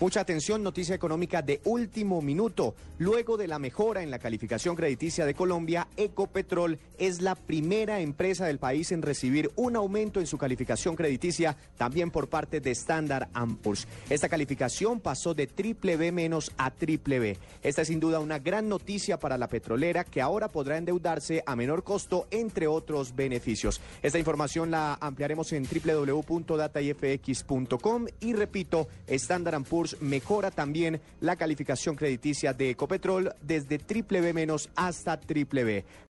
Mucha atención, noticia económica de último minuto. Luego de la mejora en la calificación crediticia de Colombia, Ecopetrol es la primera empresa del país en recibir un aumento en su calificación crediticia, también por parte de Standard Poor's. Esta calificación pasó de triple B menos a triple B. Esta es sin duda una gran noticia para la petrolera que ahora podrá endeudarse a menor costo, entre otros beneficios. Esta información la ampliaremos en www.datayfx.com y repito, Standard Poor's mejora también la calificación crediticia de Ecopetrol desde triple B hasta triple B.